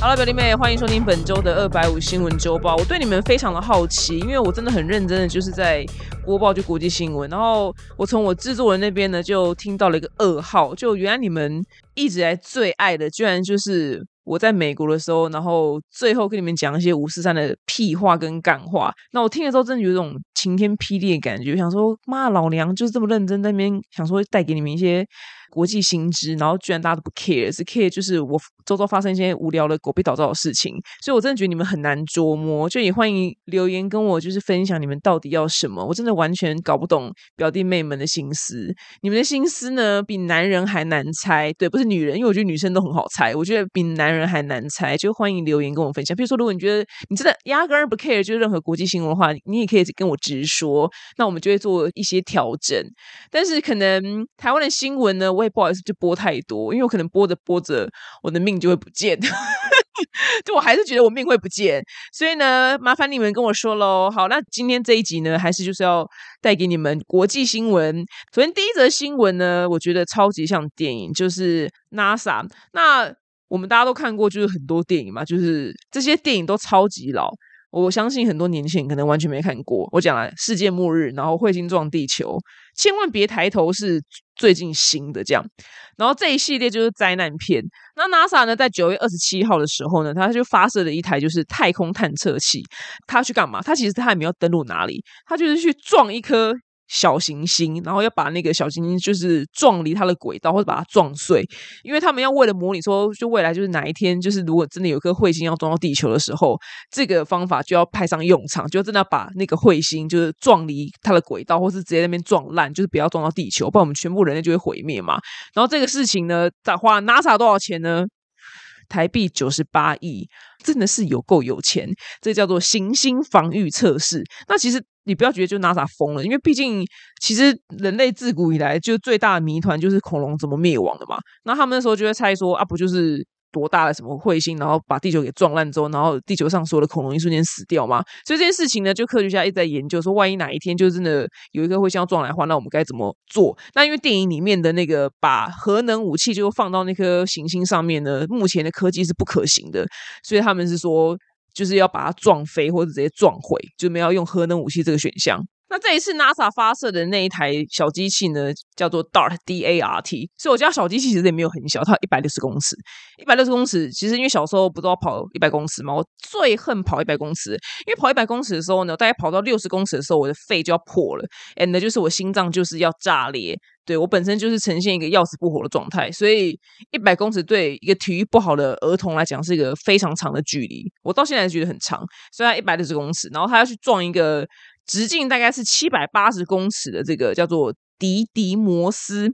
好了，表弟妹，欢迎收听本周的二百五新闻周报。我对你们非常的好奇，因为我真的很认真的就是在播报就国际新闻。然后我从我制作人那边呢，就听到了一个噩耗，就原来你们一直来最爱的，居然就是我在美国的时候，然后最后跟你们讲一些五四三的屁话跟干话。那我听的时候，真的有一种晴天霹雳的感觉，想说妈老娘就是这么认真在那边想说带给你们一些。国际新知，然后居然大家都不 care，是 care 就是我周遭发生一些无聊的狗屁倒灶的事情，所以我真的觉得你们很难捉摸。就也欢迎留言跟我就是分享你们到底要什么，我真的完全搞不懂表弟妹们的心思。你们的心思呢，比男人还难猜。对，不是女人，因为我觉得女生都很好猜，我觉得比男人还难猜。就欢迎留言跟我分享。比如说，如果你觉得你真的压根儿不 care，就是任何国际新闻的话，你也可以跟我直说，那我们就会做一些调整。但是可能台湾的新闻呢？我也不好意思，就播太多，因为我可能播着播着，我的命就会不见。就我还是觉得我命会不见，所以呢，麻烦你们跟我说喽。好，那今天这一集呢，还是就是要带给你们国际新闻。首先第一则新闻呢，我觉得超级像电影，就是 NASA。那我们大家都看过，就是很多电影嘛，就是这些电影都超级老。我相信很多年轻人可能完全没看过。我讲了世界末日，然后彗星撞地球，千万别抬头是最近新的这样。然后这一系列就是灾难片。那 NASA 呢，在九月二十七号的时候呢，他就发射了一台就是太空探测器。他去干嘛？他其实他还没有登陆哪里，他就是去撞一颗。小行星，然后要把那个小行星就是撞离它的轨道，或者把它撞碎，因为他们要为了模拟说，就未来就是哪一天，就是如果真的有颗彗星要撞到地球的时候，这个方法就要派上用场，就真的要把那个彗星就是撞离它的轨道，或是直接那边撞烂，就是不要撞到地球，不然我们全部人类就会毁灭嘛。然后这个事情呢，咋花 NASA 多少钱呢？台币九十八亿，真的是有够有钱。这叫做行星防御测试。那其实。你不要觉得就 NASA 疯了，因为毕竟其实人类自古以来就最大的谜团就是恐龙怎么灭亡的嘛。那他们那时候就会猜说啊，不就是多大的什么彗星，然后把地球给撞烂之后，然后地球上所有的恐龙一瞬间死掉嘛。所以这件事情呢，就科学家一直在研究说，万一哪一天就真的有一个彗星要撞来的话，那我们该怎么做？那因为电影里面的那个把核能武器就放到那颗行星上面呢，目前的科技是不可行的，所以他们是说。就是要把它撞飞或者直接撞毁，就没有用核能武器这个选项。那这一次 NASA 发射的那一台小机器呢，叫做 DART D A R T。所以我家小机器其实也没有很小，它一百六十公尺。一百六十公尺，其实因为小时候不都要跑一百公尺嘛，我最恨跑一百公尺，因为跑一百公尺的时候呢，大概跑到六十公尺的时候，我的肺就要破了，and 就是我心脏就是要炸裂。对我本身就是呈现一个要死不活的状态，所以一百公尺对一个体育不好的儿童来讲是一个非常长的距离。我到现在觉得很长，虽然一百六十公尺，然后他要去撞一个直径大概是七百八十公尺的这个叫做迪迪摩斯，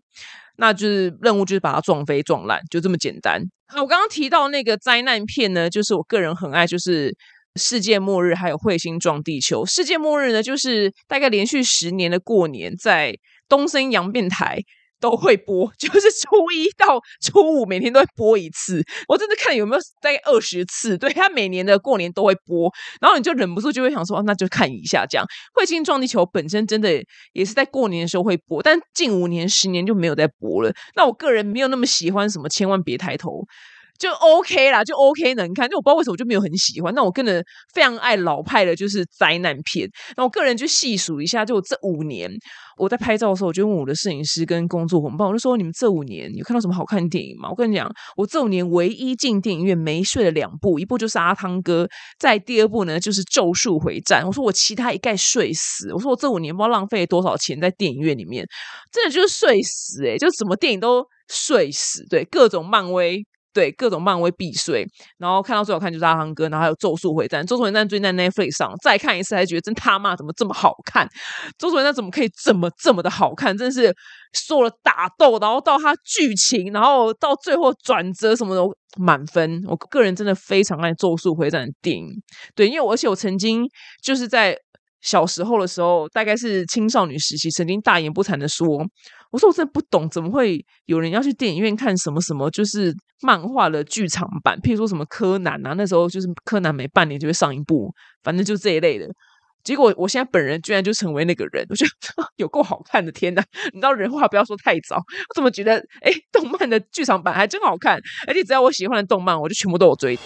那就是任务就是把它撞飞撞烂，就这么简单。好，我刚刚提到那个灾难片呢，就是我个人很爱，就是世界末日还有彗星撞地球。世界末日呢，就是大概连续十年的过年在。东升阳变台都会播，就是初一到初五每天都会播一次。我真的看有没有大概二十次，对他每年的过年都会播，然后你就忍不住就会想说，那就看一下这样。彗星撞地球本身真的也是在过年的时候会播，但近五年、十年就没有再播了。那我个人没有那么喜欢什么，千万别抬头。就 OK 啦，就 OK 能看。就我不知道为什么我就没有很喜欢。那我个人非常爱老派的，就是灾难片。那我个人就细数一下，就这五年我在拍照的时候，我就问我的摄影师跟工作伙伴，我就说：你们这五年有看到什么好看的电影吗？我跟你讲，我这五年唯一进电影院没睡的两部，一部就是阿汤哥，在第二部呢就是咒术回战。我说我其他一概睡死。我说我这五年不知道浪费了多少钱在电影院里面，真的就是睡死诶，就什么电影都睡死。对，各种漫威。对各种漫威必睡，然后看到最好看就是阿汤哥，然后还有咒术回战。咒术回战最近在 Netflix 上再看一次，还觉得真他妈怎么这么好看？咒术回战怎么可以这么这么的好看？真是受了打斗，然后到它剧情，然后到最后转折什么的满分。我个人真的非常爱咒术回战的电影。对，因为我而且我曾经就是在小时候的时候，大概是青少年时期，曾经大言不惭的说。我说我真的不懂，怎么会有人要去电影院看什么什么，就是漫画的剧场版，譬如说什么柯南啊，那时候就是柯南每半年就会上一部，反正就这一类的。结果我现在本人居然就成为那个人，我觉得 有够好看的，天哪！你知道人话不要说太早，我怎么觉得哎，动漫的剧场版还真好看，而且只要我喜欢的动漫，我就全部都有追。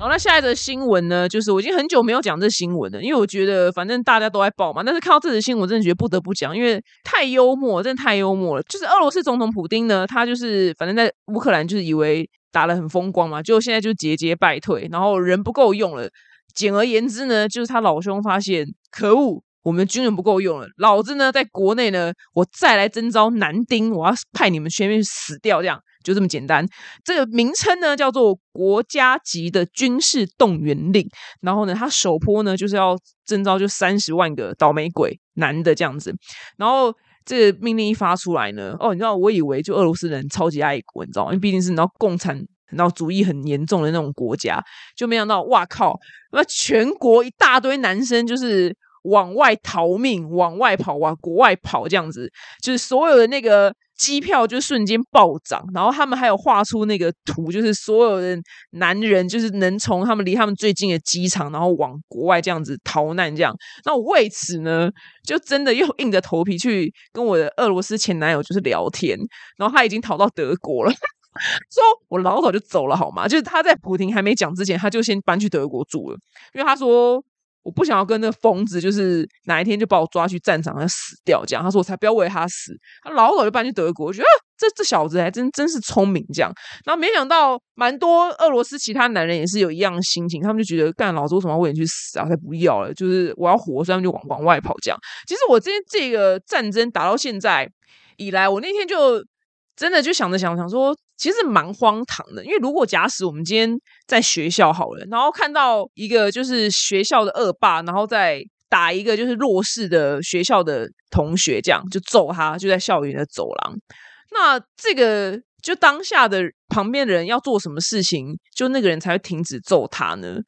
然后，那下一则新闻呢？就是我已经很久没有讲这新闻了，因为我觉得反正大家都在报嘛。但是看到这则新闻，我真的觉得不得不讲，因为太幽默，真的太幽默了。就是俄罗斯总统普丁呢，他就是反正在乌克兰就是以为打得很风光嘛，就现在就节节败退，然后人不够用了。简而言之呢，就是他老兄发现，可恶，我们军人不够用了，老子呢在国内呢，我再来征召男丁，我要派你们全面死掉，这样。就这么简单，这个名称呢叫做国家级的军事动员令。然后呢，他首波呢就是要征召就三十万个倒霉鬼男的这样子。然后这个命令一发出来呢，哦，你知道，我以为就俄罗斯人超级爱国，你知道吗？因为毕竟是然后共产然后主义很严重的那种国家，就没想到哇靠，那全国一大堆男生就是往外逃命，往外跑，往国外跑这样子，就是所有的那个。机票就瞬间暴涨，然后他们还有画出那个图，就是所有的男人就是能从他们离他们最近的机场，然后往国外这样子逃难，这样。那我为此呢，就真的又硬着头皮去跟我的俄罗斯前男友就是聊天，然后他已经逃到德国了，说我老早就走了好吗？就是他在普廷还没讲之前，他就先搬去德国住了，因为他说。我不想要跟那疯子，就是哪一天就把我抓去战场上死掉这样。他说我才不要为他死，他老早就搬去德国。我觉得这这小子还真真是聪明这样。然后没想到蛮多俄罗斯其他男人也是有一样的心情，他们就觉得干老子为什么要为你去死啊？才不要了，就是我要活，所以他们就往往外跑这样。其实我今天这个战争打到现在以来，我那天就。真的就想着想想说，其实蛮荒唐的。因为如果假使我们今天在学校好了，然后看到一个就是学校的恶霸，然后再打一个就是弱势的学校的同学，这样就揍他，就在校园的走廊。那这个就当下的旁边的人要做什么事情，就那个人才会停止揍他呢？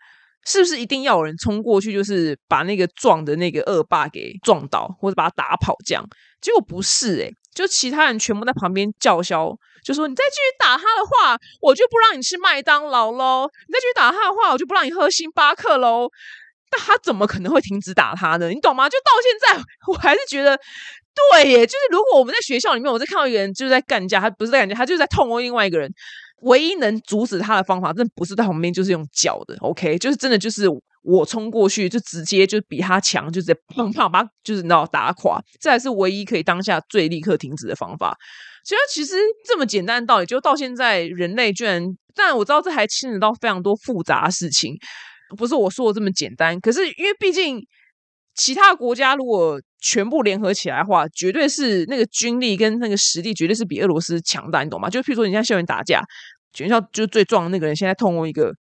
是不是一定要有人冲过去，就是把那个撞的那个恶霸给撞倒，或者把他打跑？这样结果不是诶就其他人全部在旁边叫嚣，就说：“你再继续打他的话，我就不让你吃麦当劳喽；你再继续打他的话，我就不让你喝星巴克喽。”但他怎么可能会停止打他呢？你懂吗？就到现在，我还是觉得对耶。就是如果我们在学校里面，我在看到一个人就是在干架，他不是在干架，他就是在痛殴另外一个人。唯一能阻止他的方法，真的不是在旁边，就是用脚的。OK，就是真的就是。我冲过去就直接就比他强，就直接砰砰把他就是你知道打垮，这才是唯一可以当下最立刻停止的方法。其实其实这么简单的道理，就到现在人类居然，但我知道这还牵扯到非常多复杂的事情，不是我说的这么简单。可是因为毕竟其他国家如果全部联合起来的话，绝对是那个军力跟那个实力绝对是比俄罗斯强大，你懂吗？就譬如说你在校园打架，全校就最壮的那个人现在痛殴一个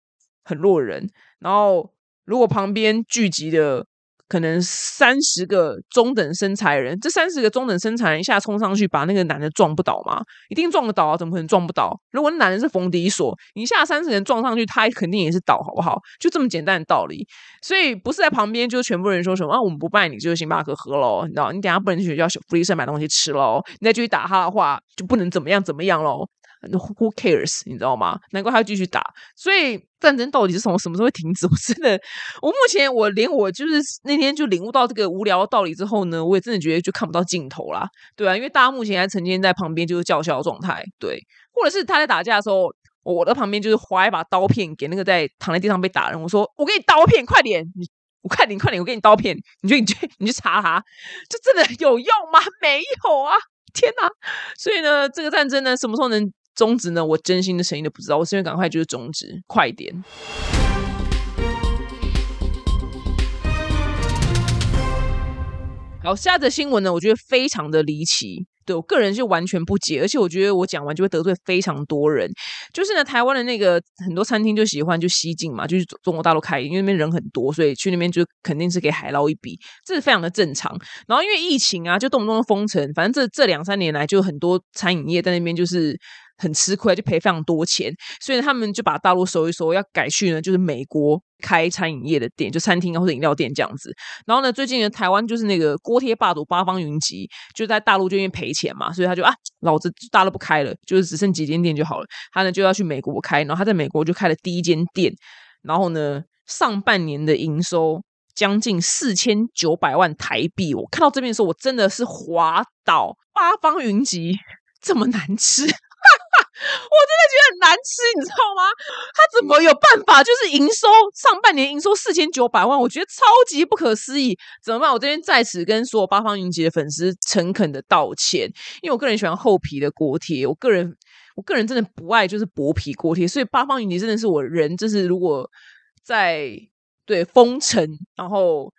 很弱的人，然后。如果旁边聚集的可能三十个中等身材人，这三十个中等身材人一下冲上去把那个男的撞不倒吗？一定撞得倒啊！怎么可能撞不倒？如果那男的是冯迪索，一下三十人撞上去，他肯定也是倒，好不好？就这么简单的道理。所以不是在旁边就全部人说什么啊？我们不拜你，就是星巴克喝喽，你知道？你等下不能去学校福利社买东西吃喽。你再继续打他的话，就不能怎么样怎么样喽。Who cares？你知道吗？难怪他要继续打。所以战争到底是从什么时候会停止？我真的，我目前我连我就是那天就领悟到这个无聊道理之后呢，我也真的觉得就看不到尽头啦。对啊，因为大家目前还沉浸在旁边就是叫嚣状态，对，或者是他在打架的时候，我的旁边就是划一把刀片给那个在躺在地上被打人，我说我给你刀片，快点，你我快点，快点，我给你刀片，你就你去你去查他，这真的有用吗？没有啊！天哪！所以呢，这个战争呢，什么时候能？终止呢？我真心的诚意都不知道，我现在赶快就是终止，快点。好，下则新闻呢，我觉得非常的离奇，对我个人就完全不解，而且我觉得我讲完就会得罪非常多人。就是呢，台湾的那个很多餐厅就喜欢就西进嘛，就是中国大陆开，因为那边人很多，所以去那边就肯定是给海捞一笔，这是非常的正常。然后因为疫情啊，就动不动封城，反正这这两三年来就很多餐饮业在那边就是。很吃亏，就赔非常多钱，所以他们就把大陆收一收，要改去呢，就是美国开餐饮业的店，就餐厅或者饮料店这样子。然后呢，最近呢，台湾就是那个锅贴霸主八方云集，就在大陆就因为赔钱嘛，所以他就啊，老子大陆不开了，就是只剩几间店就好了。他呢就要去美国开，然后他在美国就开了第一间店，然后呢，上半年的营收。将近四千九百万台币。我看到这边的时候，我真的是滑倒。八方云集这么难吃。我真的觉得很难吃，你知道吗？他怎么有办法就是营收上半年营收四千九百万？我觉得超级不可思议，怎么办？我这边在此跟所有八方云集的粉丝诚恳的道歉，因为我个人喜欢厚皮的锅贴，我个人我个人真的不爱就是薄皮锅贴，所以八方云集真的是我人，就是如果在对封城，然后。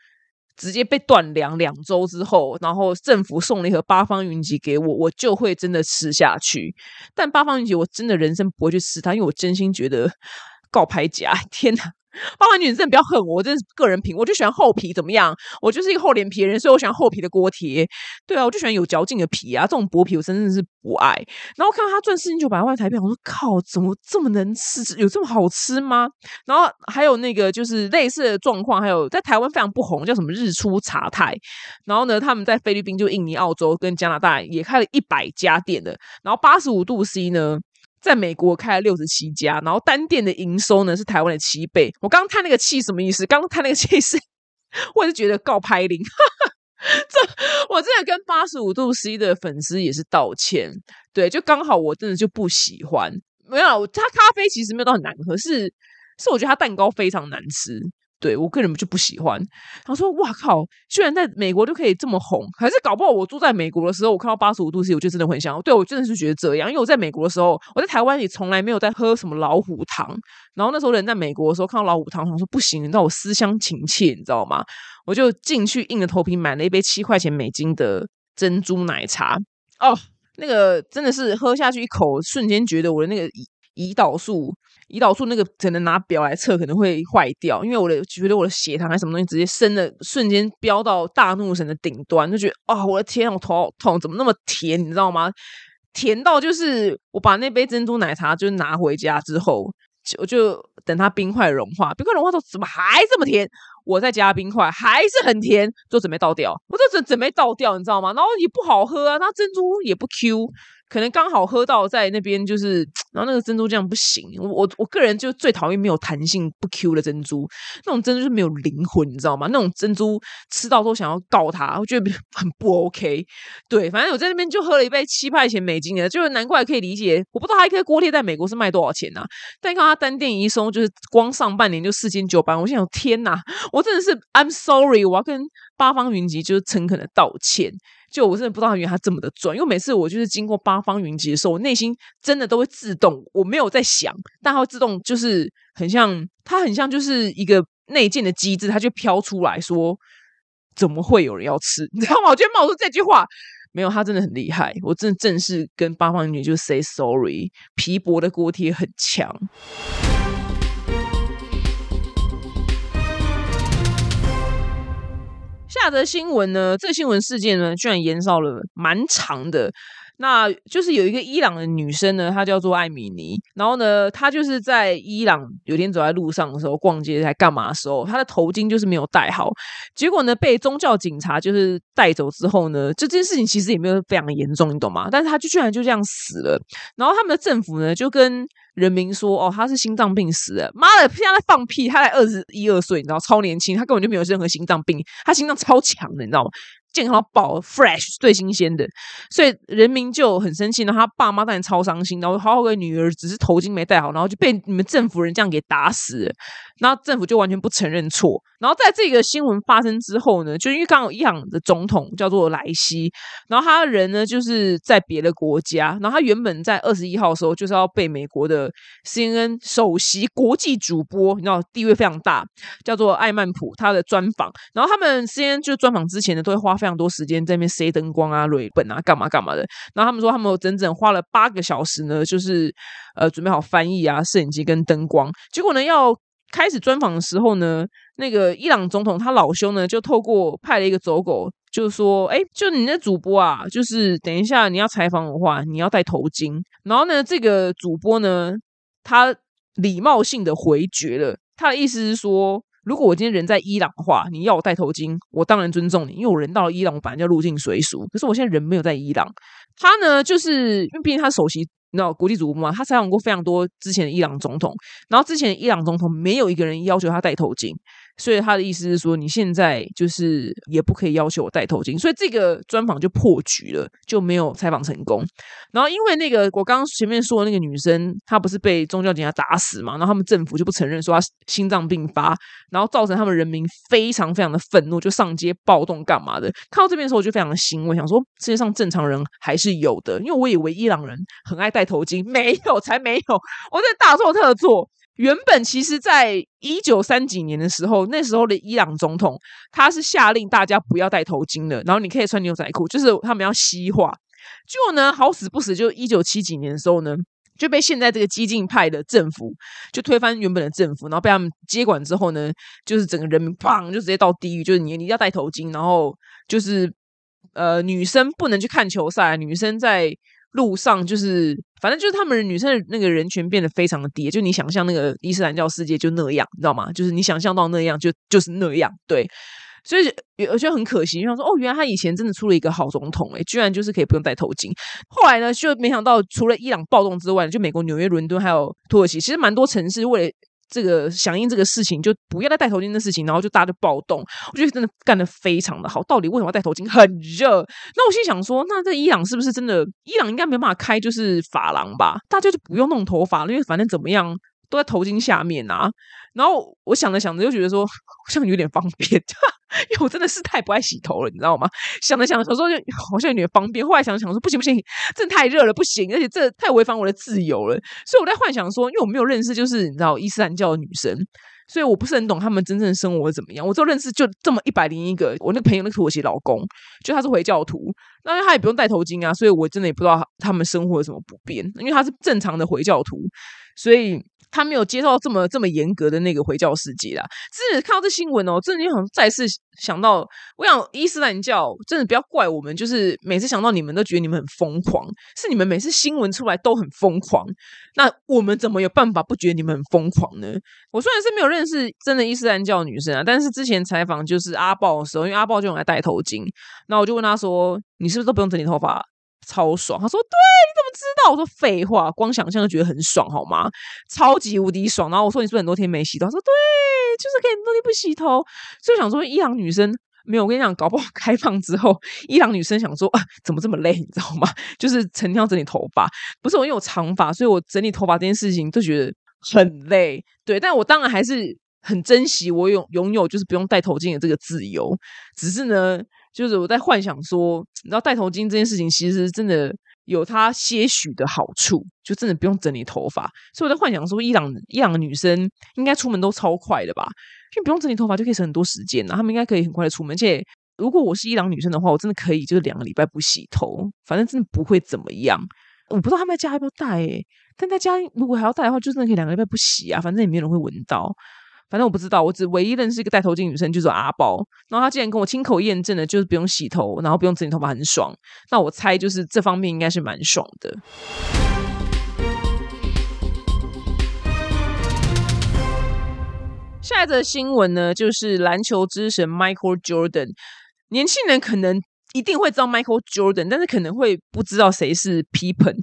直接被断粮两周之后，然后政府送了一盒八方云集给我，我就会真的吃下去。但八方云集我真的人生不会去吃它，因为我真心觉得 告牌夹，天哪！八方女真的不要恨我，我真是个人品，我就喜欢厚皮，怎么样？我就是一个厚脸皮的人，所以我喜欢厚皮的锅贴。对啊，我就喜欢有嚼劲的皮啊，这种薄皮我真的是不爱。然后看到他赚四千九百万台币，我说靠，怎么这么能吃？有这么好吃吗？然后还有那个就是类似的状况，还有在台湾非常不红，叫什么日出茶太。然后呢，他们在菲律宾、就印尼、澳洲跟加拿大也开了一百家店的。然后八十五度 C 呢？在美国开了六十七家，然后单店的营收呢是台湾的七倍。我刚刚叹那个气什么意思？刚刚叹那个气是，我也是觉得告拍零。这我真的跟八十五度 C 的粉丝也是道歉。对，就刚好我真的就不喜欢。没有，它咖啡其实没有到很难喝，是是我觉得它蛋糕非常难吃。对我个人就不喜欢。他说：“哇靠，居然在美国都可以这么红，还是搞不好我住在美国的时候，我看到八十五度 C，我就真的很想。对我真的是觉得这样，因为我在美国的时候，我在台湾也从来没有在喝什么老虎糖。然后那时候人在美国的时候看到老虎糖，想说不行，你知道我思乡情切，你知道吗？我就进去硬着头皮买了一杯七块钱美金的珍珠奶茶。哦，那个真的是喝下去一口，瞬间觉得我的那个胰胰岛素。”胰岛素那个可能拿表来测可能会坏掉，因为我的觉得我的血糖还什么东西直接升的瞬间飙到大怒神的顶端，就觉得啊，我的天，我头好痛，怎么那么甜，你知道吗？甜到就是我把那杯珍珠奶茶就拿回家之后，我就等它冰块融化，冰块融化之后怎么还这么甜？我再加冰块还是很甜，就准备倒掉，我就准准备倒掉，你知道吗？然后也不好喝啊，那珍珠也不 Q。可能刚好喝到在那边，就是 然后那个珍珠酱不行。我我我个人就最讨厌没有弹性不 Q 的珍珠，那种珍珠是没有灵魂，你知道吗？那种珍珠吃到都想要告他，我觉得很不 OK。对，反正我在那边就喝了一杯七块钱美金的，就是难怪可以理解。我不知道他一颗锅贴在美国是卖多少钱呢？但看他单店一收，就是光上半年就四千九百。我心想天哪，我真的是 I'm sorry，我要跟八方云集就是诚恳的道歉。就我真的不知道他原来他这么的赚，因为每次我就是经过八方云集的时候，我内心真的都会自动，我没有在想，但它会自动就是很像，它很像就是一个内建的机制，它就飘出来说，怎么会有人要吃？你知道吗？我觉得冒出这句话，没有，他真的很厉害，我真的正式跟八方云集就 say sorry，皮薄的锅贴很强。下则新闻呢？这新闻事件呢，居然延烧了蛮长的。那就是有一个伊朗的女生呢，她叫做艾米尼。然后呢，她就是在伊朗有天走在路上的时候，逛街在干嘛的时候，她的头巾就是没有戴好。结果呢，被宗教警察就是带走之后呢，这件事情其实也没有非常严重，你懂吗？但是她就居然就这样死了。然后他们的政府呢，就跟人民说：“哦，她是心脏病死的。”妈的，现在放屁！她才二十一二岁，你知道，超年轻，她根本就没有任何心脏病，她心脏超强的，你知道吗？健康宝 fresh 最新鲜的，所以人民就很生气，然后他爸妈当然超伤心，然后好好的女儿只是头巾没戴好，然后就被你们政府人这样给打死，然后政府就完全不承认错。然后在这个新闻发生之后呢，就因为刚好伊朗的总统叫做莱西，然后他的人呢就是在别的国家，然后他原本在二十一号的时候就是要被美国的 CNN 首席国际主播，你知道地位非常大，叫做艾曼普他的专访，然后他们 CNN 就专访之前呢都会花。非常多时间在那边塞灯光啊、蕊本啊、干嘛干嘛的。然后他们说，他们整整花了八个小时呢，就是呃准备好翻译啊、摄影机跟灯光。结果呢，要开始专访的时候呢，那个伊朗总统他老兄呢，就透过派了一个走狗，就说：“哎，就你那主播啊，就是等一下你要采访的话，你要戴头巾。”然后呢，这个主播呢，他礼貌性的回绝了，他的意思是说。如果我今天人在伊朗的话，你要我戴头巾，我当然尊重你，因为我人到了伊朗，我本来就入境随俗。可是我现在人没有在伊朗，他呢，就是因为毕竟他首席，你知道国际主播嘛，他采访过非常多之前的伊朗总统，然后之前的伊朗总统没有一个人要求他戴头巾，所以他的意思是说，你现在就是也不可以要求我戴头巾，所以这个专访就破局了，就没有采访成功。然后因为那个我刚刚前面说的那个女生，她不是被宗教警察打死嘛，然后他们政府就不承认说她心脏病发，然后造成他们人民非常非常的愤怒，就上街暴动干嘛的。看到这边的时候，我就非常的欣慰，想说世界上正常人还是有的，因为我以为伊朗人很爱戴头巾，没有才没有，我在大错特错。原本其实，在一九三几年的时候，那时候的伊朗总统他是下令大家不要戴头巾的，然后你可以穿牛仔裤，就是他们要西化。结果呢，好死不死，就一九七几年的时候呢，就被现在这个激进派的政府就推翻原本的政府，然后被他们接管之后呢，就是整个人民砰就直接到地狱，就是你你要戴头巾，然后就是呃女生不能去看球赛，女生在。路上就是，反正就是他们女生的那个人权变得非常的低，就你想象那个伊斯兰教世界就那样，你知道吗？就是你想象到那样，就就是那样，对。所以我觉得很可惜，因为说哦，原来他以前真的出了一个好总统，诶，居然就是可以不用戴头巾。后来呢，就没想到除了伊朗暴动之外，就美国纽约、伦敦还有土耳其，其实蛮多城市为了。这个响应这个事情，就不要再戴头巾的事情，然后就大家就暴动。我觉得真的干得非常的好。到底为什么要戴头巾？很热。那我心想说，那在伊朗是不是真的？伊朗应该没办法开就是发廊吧？大家就不用弄头发了，因为反正怎么样。都在头巾下面啊，然后我想着想着，就觉得说好像有点方便，因为我真的是太不爱洗头了，你知道吗？想着想着，有时候就好像有点方便。后来想想说，不行不行，真的太热了，不行，而且这太违反我的自由了。所以我在幻想说，因为我没有认识，就是你知道伊斯兰教的女生，所以我不是很懂他们真正生活怎么样。我只认识就这么一百零一个，我那个朋友那个土耳其老公，就他是回教徒，那他也不用戴头巾啊，所以我真的也不知道他们生活有什么不便，因为他是正常的回教徒，所以。他没有接受这么这么严格的那个回教世界啦。真的看到这新闻哦，真的就想再次想到，我想伊斯兰教真的不要怪我们，就是每次想到你们都觉得你们很疯狂，是你们每次新闻出来都很疯狂。那我们怎么有办法不觉得你们很疯狂呢？我虽然是没有认识真的伊斯兰教女生啊，但是之前采访就是阿豹的时候，因为阿豹就用来戴头巾，那我就问他说：“你是不是都不用整理头发？”超爽，他说：“对，你怎么知道？”我说：“废话，光想象就觉得很爽，好吗？超级无敌爽。”然后我说：“你是不是很多天没洗头？”他说：“对，就是可以很多天不洗头。”所以想说，伊朗女生没有，我跟你讲，搞不好开放之后，伊朗女生想说：“啊，怎么这么累？你知道吗？就是成天要整理头发，不是我因为有长发，所以我整理头发这件事情就觉得很累。对，但我当然还是很珍惜我拥拥有就是不用戴头巾的这个自由。只是呢。就是我在幻想说，你知道戴头巾这件事情，其实真的有它些许的好处，就真的不用整理头发。所以我在幻想说，伊朗伊朗的女生应该出门都超快的吧？因为不用整理头发就可以省很多时间啊，他们应该可以很快的出门。而且如果我是伊朗女生的话，我真的可以就是两个礼拜不洗头，反正真的不会怎么样。我不知道他们在家要不要戴诶，但在家如果还要戴的话，就真的可以两个礼拜不洗啊，反正也没有人会闻到。反正我不知道，我只唯一认识一个戴头巾女生，就是阿宝。然后她竟然跟我亲口验证了，就是不用洗头，然后不用整理头发，很爽。那我猜就是这方面应该是蛮爽的。下一则新闻呢，就是篮球之神 Michael Jordan，年轻人可能。一定会知道 Michael Jordan，但是可能会不知道谁是 Pippen。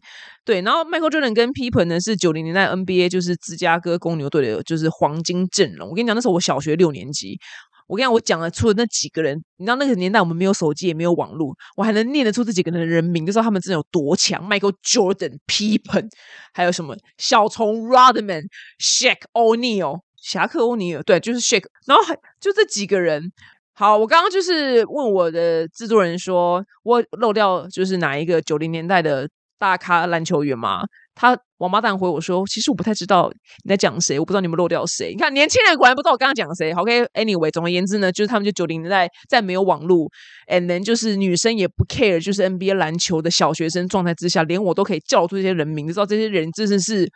对，然后 Michael Jordan 跟 Pippen 呢是九零年代 NBA 就是芝加哥公牛队的，就是黄金阵容。我跟你讲，那时候我小学六年级。我跟你讲，我讲了出了那几个人，你知道那个年代我们没有手机也没有网络，我还能念得出这几个人的人名，就知道他们真的有多强。Michael Jordan、Pippen，还有什么小虫 Rodman、Shaq O'Neal、侠客欧尼尔，对，就是 Shaq。然后还就这几个人。好，我刚刚就是问我的制作人说，我漏掉就是哪一个九零年代的大咖篮球员吗？他王八蛋回我说，其实我不太知道你在讲谁，我不知道你们漏掉谁。你看年轻人果然不知道我刚刚讲谁。OK，Anyway，总而言之呢，就是他们就九零年代在没有网络，and then 就是女生也不 care，就是 NBA 篮球的小学生状态之下，连我都可以叫出这些人名，你知道这些人真的是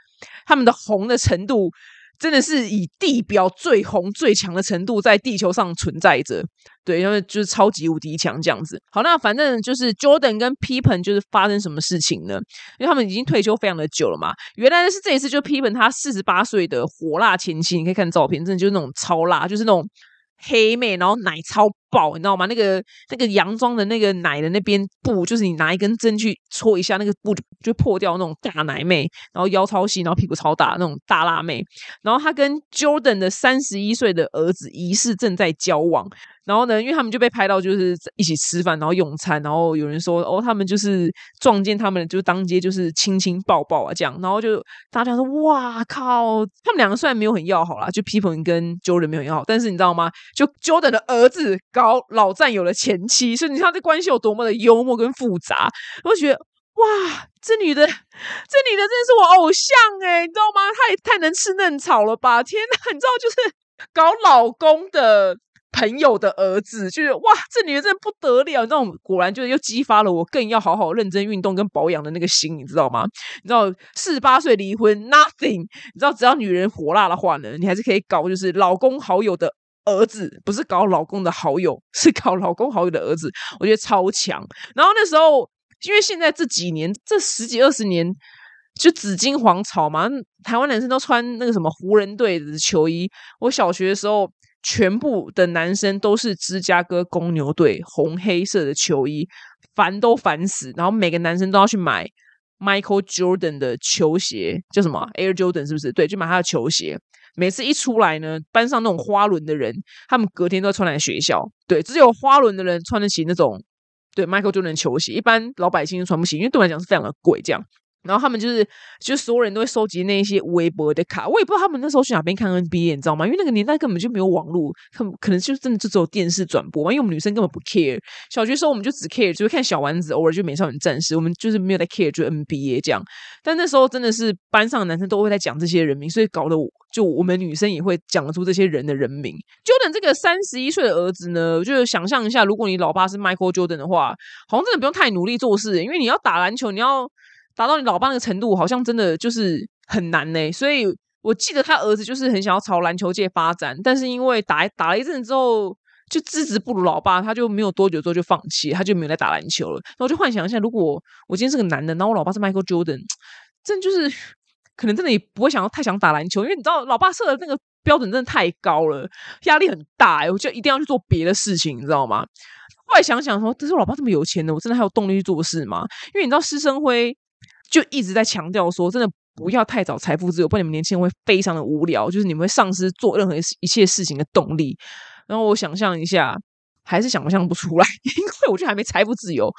他们的红的程度。真的是以地表最红最强的程度在地球上存在着，对，因为就是超级无敌强这样子。好，那反正就是 Jordan 跟 Pippen 就是发生什么事情呢？因为他们已经退休非常的久了嘛。原来是这一次，就 Pippen 他四十八岁的火辣前妻，你可以看照片，真的就是那种超辣，就是那种黑妹，然后奶超爆，你知道吗？那个那个洋装的那个奶的那边布，就是你拿一根针去戳一下，那个布就破掉那种大奶妹，然后腰超细，然后屁股超大那种大辣妹。然后他跟 Jordan 的三十一岁的儿子疑似正在交往。然后呢，因为他们就被拍到就是一起吃饭，然后用餐，然后有人说哦，他们就是撞见他们，就当街就是亲亲抱抱啊这样，然后就大家说哇靠，他们两个虽然没有很要好啦，就 People 跟 Jordan 没有很要好，但是你知道吗？就 Jordan 的儿子搞老战友的前妻，所以你看这关系有多么的幽默跟复杂，我觉得哇，这女的，这女的真的是我偶像哎，你知道吗？她也太能吃嫩草了吧！天哪，你知道就是搞老公的。朋友的儿子，就是哇，这女的真的不得了！那种果然就是又激发了我更要好好认真运动跟保养的那个心，你知道吗？你知道四十八岁离婚，nothing。你知道只要女人火辣的话呢，你还是可以搞，就是老公好友的儿子，不是搞老公的好友，是搞老公好友的儿子，我觉得超强。然后那时候，因为现在这几年，这十几二十年，就紫金黄草嘛，台湾男生都穿那个什么湖人队的球衣。我小学的时候。全部的男生都是芝加哥公牛队红黑色的球衣，烦都烦死。然后每个男生都要去买 Michael Jordan 的球鞋，叫什么 Air Jordan 是不是？对，就买他的球鞋。每次一出来呢，班上那种花轮的人，他们隔天都要穿来学校。对，只有花轮的人穿得起那种对 Michael Jordan 球鞋，一般老百姓都穿不起，因为对我来讲是非常的贵。这样。然后他们就是，就所有人都会收集那一些微博的卡。我也不知道他们那时候去哪边看 NBA，你知道吗？因为那个年代根本就没有网络，可可能就真的就只有电视转播嘛。因为我们女生根本不 care。小学时候我们就只 care，就会看小丸子，偶尔就美少女战士。我们就是没有在 care，就 NBA 这样。但那时候真的是班上的男生都会在讲这些人名，所以搞得我就我们女生也会讲出这些人的人名。Jordan 这个三十一岁的儿子呢，就是想象一下，如果你老爸是 Michael Jordan 的话，好像真的不用太努力做事，因为你要打篮球，你要。达到你老爸那个程度，好像真的就是很难呢。所以我记得他儿子就是很想要朝篮球界发展，但是因为打打了一阵之后，就资质不如老爸，他就没有多久之后就放弃，他就没有来打篮球了。然后我就幻想一下，如果我今天是个男的，然后我老爸是 Michael Jordan，真就是可能真的也不会想要太想打篮球，因为你知道老爸设的那个标准真的太高了，压力很大，我就一定要去做别的事情，你知道吗？后来想想说，这是我老爸这么有钱的，我真的还有动力去做事吗？因为你知道施生辉。就一直在强调说，真的不要太早财富自由，不然你们年轻人会非常的无聊，就是你们会丧失做任何一切事情的动力。然后我想象一下，还是想象不出来，因为我就还没财富自由，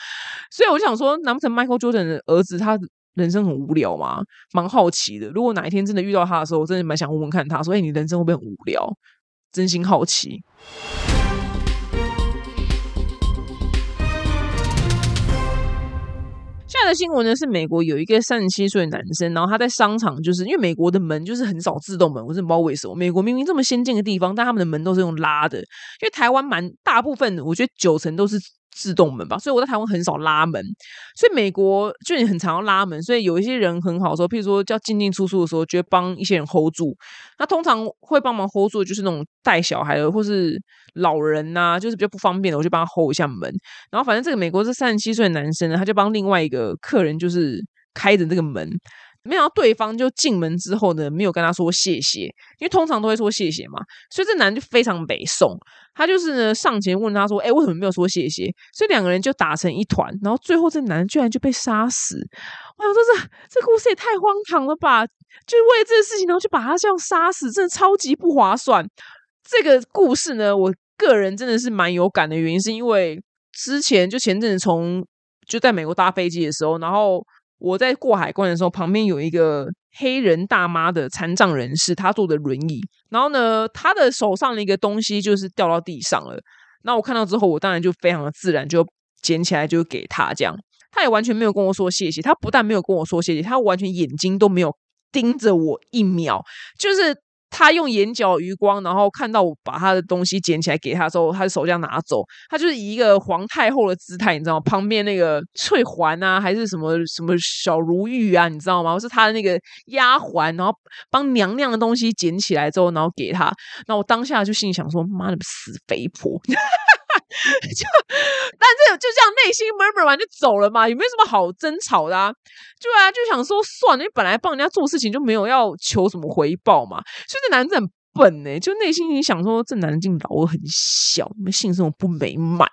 所以我想说，难不成 Michael Jordan 的儿子他人生很无聊吗？蛮好奇的。如果哪一天真的遇到他的时候，我真的蛮想问问看他，说：“哎，你人生会不会很无聊？”真心好奇。现在的新闻呢是美国有一个三十七岁的男生，然后他在商场，就是因为美国的门就是很少自动门，我真不知道为什么。美国明明这么先进的地方，但他们的门都是用拉的。因为台湾蛮大部分，我觉得九成都是。自动门吧，所以我在台湾很少拉门，所以美国就你很常要拉门，所以有一些人很好说，譬如说叫进进出出的时候，就会帮一些人 hold 住。那通常会帮忙 hold 住的，就是那种带小孩的或是老人呐，就是比较不方便的，我就帮他 hold 一下门。然后反正这个美国这三十七岁的男生呢，他就帮另外一个客人就是开着这个门。没想到对方就进门之后呢，没有跟他说谢谢，因为通常都会说谢谢嘛，所以这男就非常北宋，他就是呢上前问他说：“哎，为什么没有说谢谢？”所以两个人就打成一团，然后最后这男居然就被杀死。我想说这这故事也太荒唐了吧！就为了这个事情，然后就把他这样杀死，真的超级不划算。这个故事呢，我个人真的是蛮有感的原因，是因为之前就前阵子从就在美国搭飞机的时候，然后。我在过海关的时候，旁边有一个黑人大妈的残障人士，他坐的轮椅。然后呢，他的手上的一个东西就是掉到地上了。那我看到之后，我当然就非常的自然就捡起来就给他。这样，他也完全没有跟我说谢谢。他不但没有跟我说谢谢，他完全眼睛都没有盯着我一秒，就是。他用眼角余光，然后看到我把他的东西捡起来给他之后，他的手这样拿走。他就是以一个皇太后的姿态，你知道吗？旁边那个翠环啊，还是什么什么小如玉啊，你知道吗？是他的那个丫鬟，然后帮娘娘的东西捡起来之后，然后给他。那我当下就心里想说：“妈的，死肥婆！” 就，但这就这样内心 murmur 完就走了嘛，也没有什么好争吵的啊。对啊，就想说算了，你本来帮人家做事情就没有要求什么回报嘛，所以这男子很笨呢，就内心里想说，这男人竟老而很小，你们性生活不美满，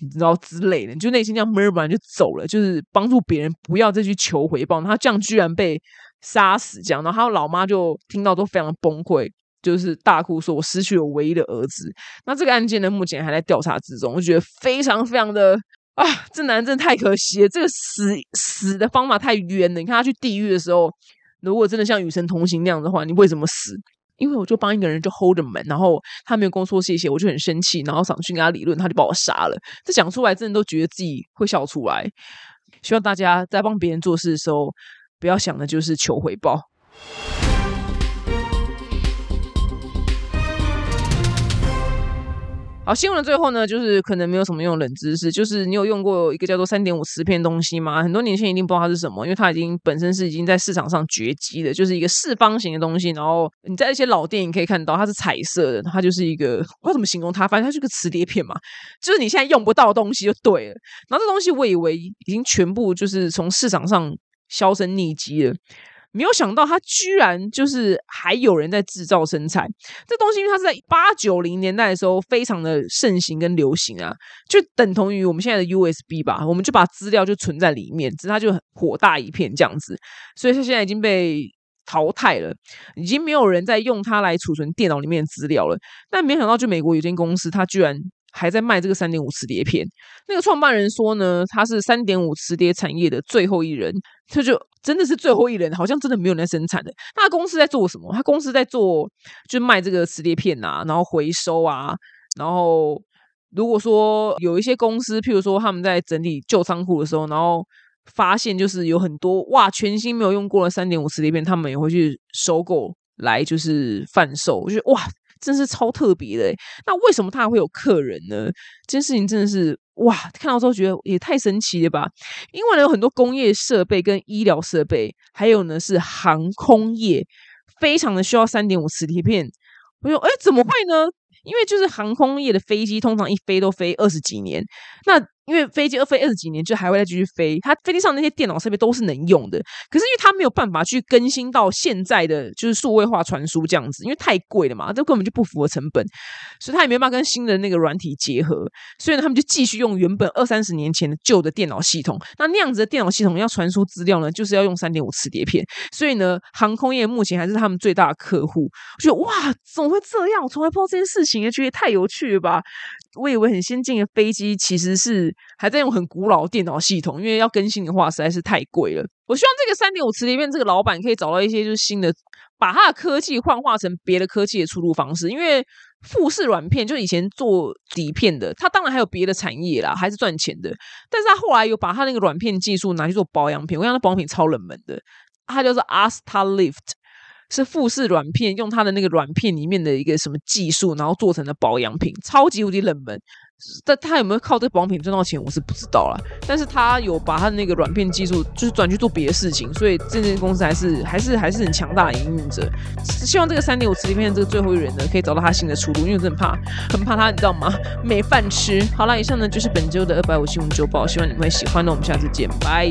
你知道之类的，就内心这样闷完就走了，就是帮助别人不要再去求回报。他这样居然被杀死，这样，然后他老妈就听到都非常崩溃，就是大哭说：“我失去了唯一的儿子。”那这个案件呢，目前还在调查之中，我觉得非常非常的。啊，这男人真的太可惜了！这个死死的方法太冤了。你看他去地狱的时候，如果真的像与神同行那样的话，你为什么死？因为我就帮一个人就 hold 着门，然后他没有跟我说谢谢，我就很生气，然后想去跟他理论，他就把我杀了。这讲出来，真的都觉得自己会笑出来。希望大家在帮别人做事的时候，不要想的就是求回报。好，新闻的最后呢，就是可能没有什么用冷知识，就是你有用过一个叫做三点五磁片东西吗？很多年轻人一定不知道它是什么，因为它已经本身是已经在市场上绝迹的，就是一个四方形的东西。然后你在一些老电影可以看到，它是彩色的，它就是一个不知道怎么形容它，反正它是个磁碟片嘛，就是你现在用不到的东西就对了。然后这东西我以为已经全部就是从市场上销声匿迹了。没有想到，它居然就是还有人在制造生产这东西，因为它是在八九零年代的时候非常的盛行跟流行啊，就等同于我们现在的 USB 吧，我们就把资料就存在里面，只是它就很火大一片这样子，所以它现在已经被淘汰了，已经没有人在用它来储存电脑里面的资料了。但没想到，就美国有间公司，它居然。还在卖这个三点五磁碟片，那个创办人说呢，他是三点五磁碟产业的最后一人，他就真的是最后一人，好像真的没有人在生产的。那公司在做什么？他公司在做就卖这个磁碟片啊，然后回收啊，然后如果说有一些公司，譬如说他们在整理旧仓库的时候，然后发现就是有很多哇全新没有用过的三点五磁碟片，他们也会去收购来就是贩售。我觉得哇。真是超特别的，那为什么他还会有客人呢？这件事情真的是哇，看到之后觉得也太神奇了吧！因为呢，有很多工业设备跟医疗设备，还有呢是航空业，非常的需要三点五磁碟片。我说，哎，怎么会呢？因为就是航空业的飞机，通常一飞都飞二十几年，那。因为飞机二飞二十几年就还会再继续飞，它飞机上那些电脑设备都是能用的。可是因为它没有办法去更新到现在的就是数位化传输这样子，因为太贵了嘛，这根本就不符合成本，所以它也没办法跟新的那个软体结合。所以呢，他们就继续用原本二三十年前的旧的电脑系统。那那样子的电脑系统要传输资料呢，就是要用三点五磁碟片。所以呢，航空业目前还是他们最大的客户。我觉得哇，怎么会这样？我从来不知道这件事情，也觉得太有趣了吧？我以为很先进的飞机其实是。还在用很古老的电脑系统，因为要更新的话实在是太贵了。我希望这个三点五磁碟片这个老板可以找到一些就是新的，把他的科技幻化成别的科技的出路方式。因为富士软片就以前做底片的，他当然还有别的产业啦，还是赚钱的。但是他后来有把他那个软片技术拿去做保养品，我想那保养品超冷门的，它叫做 Asta Lift，是富士软片用它的那个软片里面的一个什么技术，然后做成的保养品，超级无敌冷门。但他有没有靠这个保养品赚到钱，我是不知道啦。但是他有把他的那个软片技术，就是转去做别的事情，所以这间公司还是还是还是很强大的营运者。希望这个三点五磁碟片这个最后一人呢，可以找到他新的出路，因为我真的怕很怕他，你知道吗？没饭吃。好了，以上呢就是本周的二百五新闻周报，希望你们会喜欢。那我们下次见，拜。